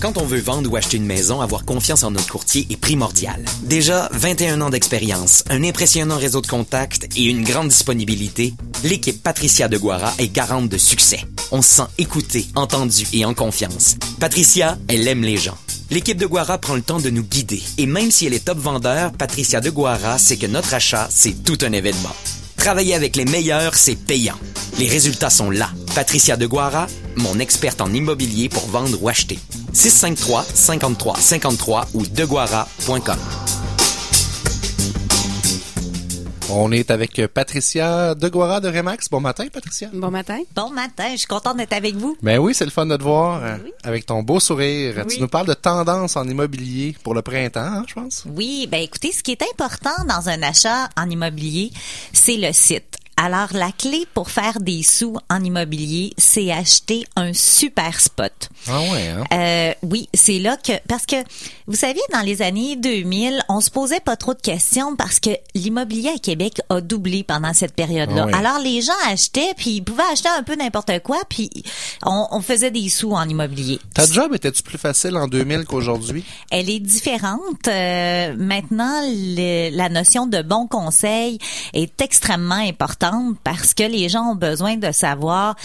Quand on veut vendre ou acheter une maison, avoir confiance en notre courtier est primordial. Déjà, 21 ans d'expérience, un impressionnant réseau de contacts et une grande disponibilité, l'équipe Patricia de Guara est garante de succès. On se sent écouté, entendu et en confiance. Patricia, elle aime les gens. L'équipe de Guara prend le temps de nous guider. Et même si elle est top vendeur, Patricia de Guara sait que notre achat, c'est tout un événement. Travailler avec les meilleurs, c'est payant. Les résultats sont là. Patricia de Guara, mon experte en immobilier pour vendre ou acheter. 653 53 53 ou deguara.com. On est avec Patricia Deguara de Remax. Bon matin, Patricia. Bon matin. Bon matin, je suis contente d'être avec vous. Ben oui, c'est le fun de te voir euh, avec ton beau sourire. Tu nous parles de tendance en immobilier pour le printemps, hein, je pense? Oui, ben écoutez, ce qui est important dans un achat en immobilier, c'est le site. Alors, la clé pour faire des sous en immobilier, c'est acheter un super spot. Ah ouais, hein? Euh, oui, c'est là que parce que vous savez dans les années 2000, on se posait pas trop de questions parce que l'immobilier à Québec a doublé pendant cette période-là. Ah. Alors les gens achetaient puis ils pouvaient acheter un peu n'importe quoi puis on, on faisait des sous en immobilier. Ta job était-tu plus facile en 2000 qu'aujourd'hui? Elle est différente. Euh, maintenant, le- la notion de bon conseil est extrêmement importante parce que les gens ont besoin de savoir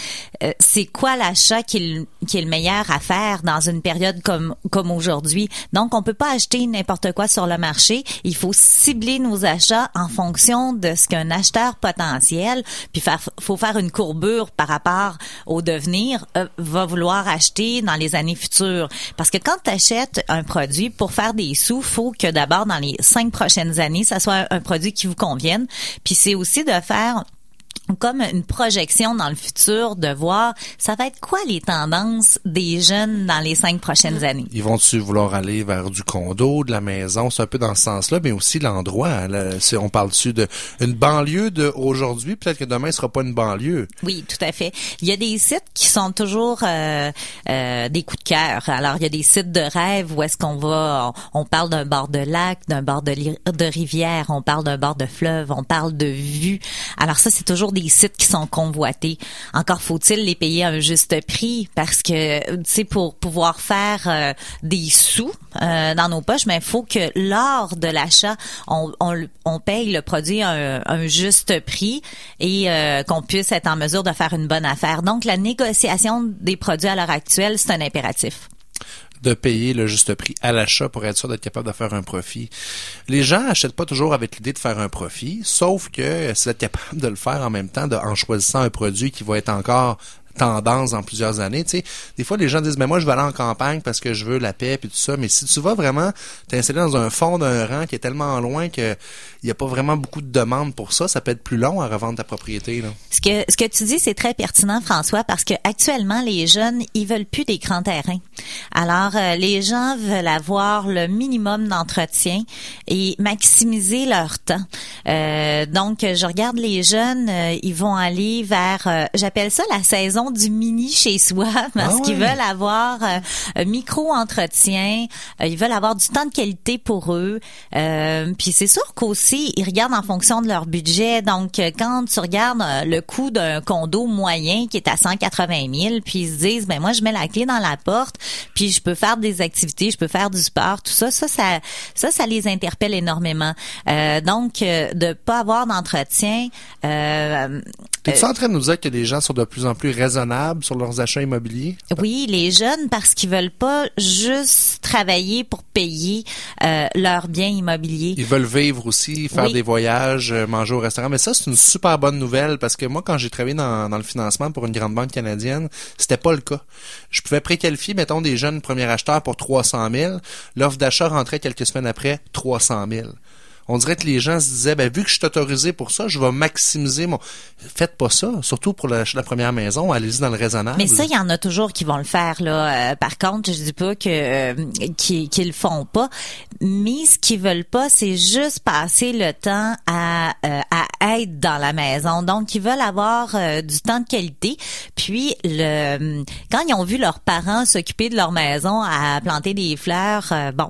euh, c'est quoi l'achat qui, qui est le meilleur à faire dans une période comme comme aujourd'hui. Donc, on peut pas acheter n'importe quoi sur le marché. Il faut cibler nos achats en fonction de ce qu'un acheteur potentiel, puis faire, faut faire une courbure par rapport au devenir, euh, va vouloir acheter dans les années futures. Parce que quand tu achètes un produit pour faire des sous, faut que d'abord dans les cinq prochaines années, ça soit un produit qui vous convienne. Puis c'est aussi de faire comme une projection dans le futur de voir ça va être quoi les tendances des jeunes dans les cinq prochaines années. Ils vont-tu vouloir aller vers du condo, de la maison? C'est un peu dans ce sens-là, mais aussi l'endroit. hein, on parle-tu de une banlieue de aujourd'hui? Peut-être que demain, ce sera pas une banlieue. Oui, tout à fait. Il y a des sites qui sont toujours euh, euh, des coups de cœur. Alors, il y a des sites de rêve où est-ce qu'on va, on, on parle d'un bord de lac, d'un bord de, de rivière, on parle d'un bord de fleuve, on parle de vue. Alors ça, c'est toujours des sites qui sont convoités. Encore faut-il les payer à un juste prix parce que, tu pour pouvoir faire euh, des sous euh, dans nos poches, mais il faut que lors de l'achat, on, on, paye le produit à un, un juste prix et euh, qu'on puisse être en mesure de faire une bonne affaire. Donc, la négociation des produits à l'heure actuelle, c'est un impératif. De payer le juste prix à l'achat pour être sûr d'être capable de faire un profit. Les gens achètent pas toujours avec l'idée de faire un profit, sauf que c'est d'être capable de le faire en même temps en choisissant un produit qui va être encore tendance dans plusieurs années. Tu des fois, les gens disent, mais moi, je vais aller en campagne parce que je veux la paix puis tout ça. Mais si tu vas vraiment t'installer dans un fond d'un rang qui est tellement loin que il n'y a pas vraiment beaucoup de demandes pour ça, ça peut être plus long à revendre ta propriété. Là. Ce que ce que tu dis c'est très pertinent François parce que actuellement les jeunes ils veulent plus des grands terrains. Alors euh, les gens veulent avoir le minimum d'entretien et maximiser leur temps. Euh, donc je regarde les jeunes euh, ils vont aller vers euh, j'appelle ça la saison du mini chez soi parce Ah ouais. qu'ils veulent avoir euh, un micro entretien, euh, ils veulent avoir du temps de qualité pour eux. Euh, puis c'est sûr qu'aussi ils regardent en fonction de leur budget. Donc quand tu regardes le coût d'un condo moyen qui est à 180 000, puis ils se disent ben moi je mets la clé dans la porte, puis je peux faire des activités, je peux faire du sport, tout ça, ça ça ça, ça les interpelle énormément. Euh, donc euh, de pas avoir d'entretien. Euh, T'es-tu en train de nous dire que les gens sont de plus en plus raisonnables sur leurs achats immobiliers? Oui, les jeunes parce qu'ils veulent pas juste travailler pour payer euh, leurs biens immobiliers. Ils veulent vivre aussi, faire Oui. des voyages, euh, manger au restaurant. Mais ça, c'est une super bonne nouvelle parce que moi, quand j'ai travaillé dans, dans le financement pour une grande banque canadienne, c'était pas le cas. Je pouvais préqualifier, mettons, des jeunes premiers acheteurs pour 300 000. L'offre d'achat rentrait quelques semaines après, 300 000. On dirait que les gens se disaient, ben, vu que je suis autorisé pour ça, je vais maximiser mon... Faites pas ça, surtout pour la première maison. Allez-y dans le raisonnable. Mais ça, il y en a toujours qui vont le faire là. Euh, par contre, je dis pas que euh, qu'ils qu'ils le font pas, mais ce qu'ils veulent pas, c'est juste passer le temps à euh, à être dans la maison. Donc, ils veulent avoir euh, du temps de qualité. Puis, le quand ils ont vu leurs parents s'occuper de leur maison à planter des fleurs, euh, bon.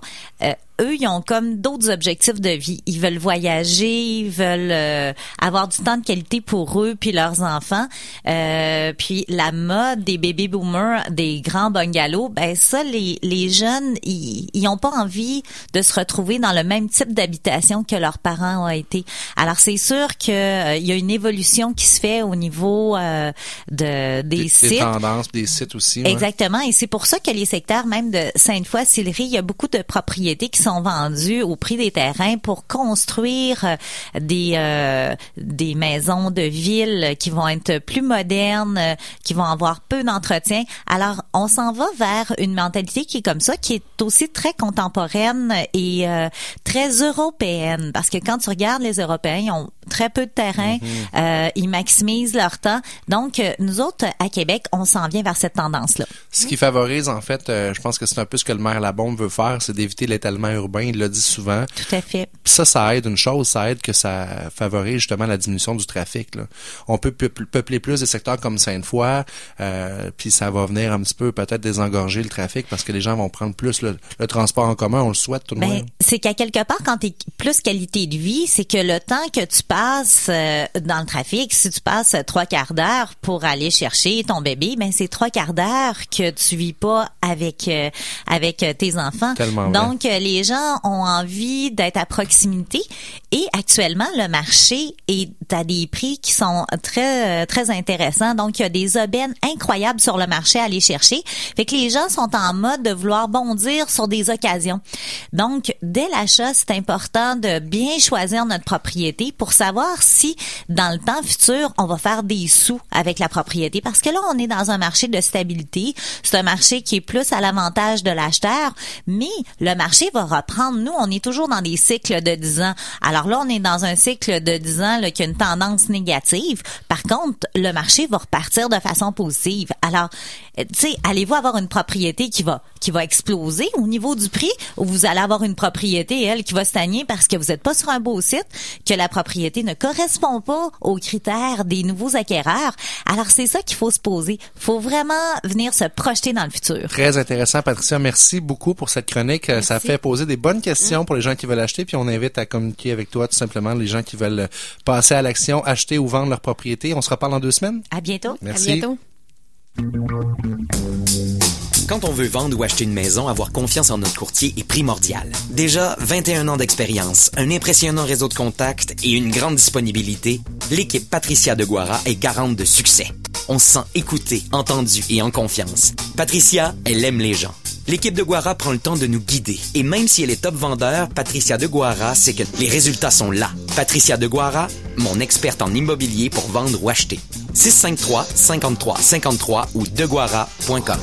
Eux, ils ont comme d'autres objectifs de vie. Ils veulent voyager, ils veulent euh, avoir du temps de qualité pour eux puis leurs enfants. Euh, puis la mode des baby boomers, des grands bungalows, ben ça, les, les jeunes, ils, ils ont pas envie de se retrouver dans le même type d'habitation que leurs parents ont été. Alors c'est sûr que euh, il y a une évolution qui se fait au niveau euh, de des, Des, sites. des tendances, des sites aussi. ouais. Exactement, et c'est pour ça que les secteurs même de Sainte-Foy-Sillery, il y a beaucoup de propriétés qui sont vendues au prix des terrains pour construire euh, des euh, des maisons de ville qui vont être plus modernes, euh, qui vont avoir peu d'entretien. Alors, on s'en va vers une mentalité qui est comme ça, qui est aussi très contemporaine et très européenne, parce que quand tu regardes les Européens, ils ont très peu de terrain, euh, ils maximisent leur temps. Donc, euh, nous autres, à Québec, on s'en vient vers cette tendance-là. Ce qui favorise, en fait, euh, je pense que c'est un peu ce que le maire Labombe veut faire, c'est d'éviter l'étalement urbain. Il l'a dit souvent. Tout à fait. Puis ça, ça aide une chose, ça aide que ça favorise justement la diminution du trafic. Là. On peut peuple- peupler plus des secteurs comme Sainte-Foy, euh, puis ça va venir un petit peu peut-être désengorger le trafic parce que les gens vont prendre plus le, le transport en commun. On le souhaite tout le Ben, monde. C'est qu'à quelque part, quand tu es plus qualité de vie, c'est que le temps que tu passes euh, dans le trafic, si tu passes trois quarts d'heure pour aller chercher ton bébé, ben c'est trois quarts d'heure que tu vis pas avec euh, avec euh, tes enfants. Tellement vrai. Donc euh, les gens ont envie d'être à proximité et actuellement le marché est à des prix qui sont très très intéressants. Donc il y a des aubaines incroyables sur le marché à aller chercher. Fait que les gens sont en mode de vouloir bondir sur des occasions. Donc dès l'achat, c'est important de bien choisir notre propriété pour savoir si dans le temps futur, on va faire des sous avec la propriété parce que là on est dans un marché de stabilité, c'est un marché qui est plus à l'avantage de l'acheteur, mais le marché va reprendre nous, on est toujours dans des cycles de 10 ans. Alors là, on est dans un cycle de 10 ans là, qui a une tendance négative. Par contre, le marché va repartir de façon positive. Alors, tu sais, allez-vous avoir une propriété qui va qui va exploser au niveau du prix ou vous allez avoir une propriété elle qui va stagner parce que vous n'êtes pas sur un beau site, que la propriété ne correspond pas aux critères des nouveaux acquéreurs. Alors c'est ça qu'il faut se poser. Faut vraiment venir se projeter dans le futur. Très intéressant, Patricia. Merci beaucoup pour cette chronique. Euh, Ça fait poser des bonnes questions pour les gens qui veulent acheter, puis on invite à communiquer avec toi tout simplement les gens qui veulent euh, passer à l'action, acheter ou vendre leur propriété. On se reparle dans deux semaines. À bientôt. Merci. À bientôt. Quand on veut vendre ou acheter une maison, avoir confiance en notre courtier est primordial. Déjà 21 ans d'expérience, un impressionnant réseau de contacts et une grande disponibilité, l'équipe Patricia de Guara est garante de succès. On se sent écouté, entendu et en confiance. Patricia, elle aime les gens. L'équipe de Guara prend le temps de nous guider. Et même si elle est top vendeur, Patricia de Guara sait que les résultats sont là. Patricia de Guara, mon experte en immobilier pour vendre ou acheter. 653 53 53 ou deguara.com.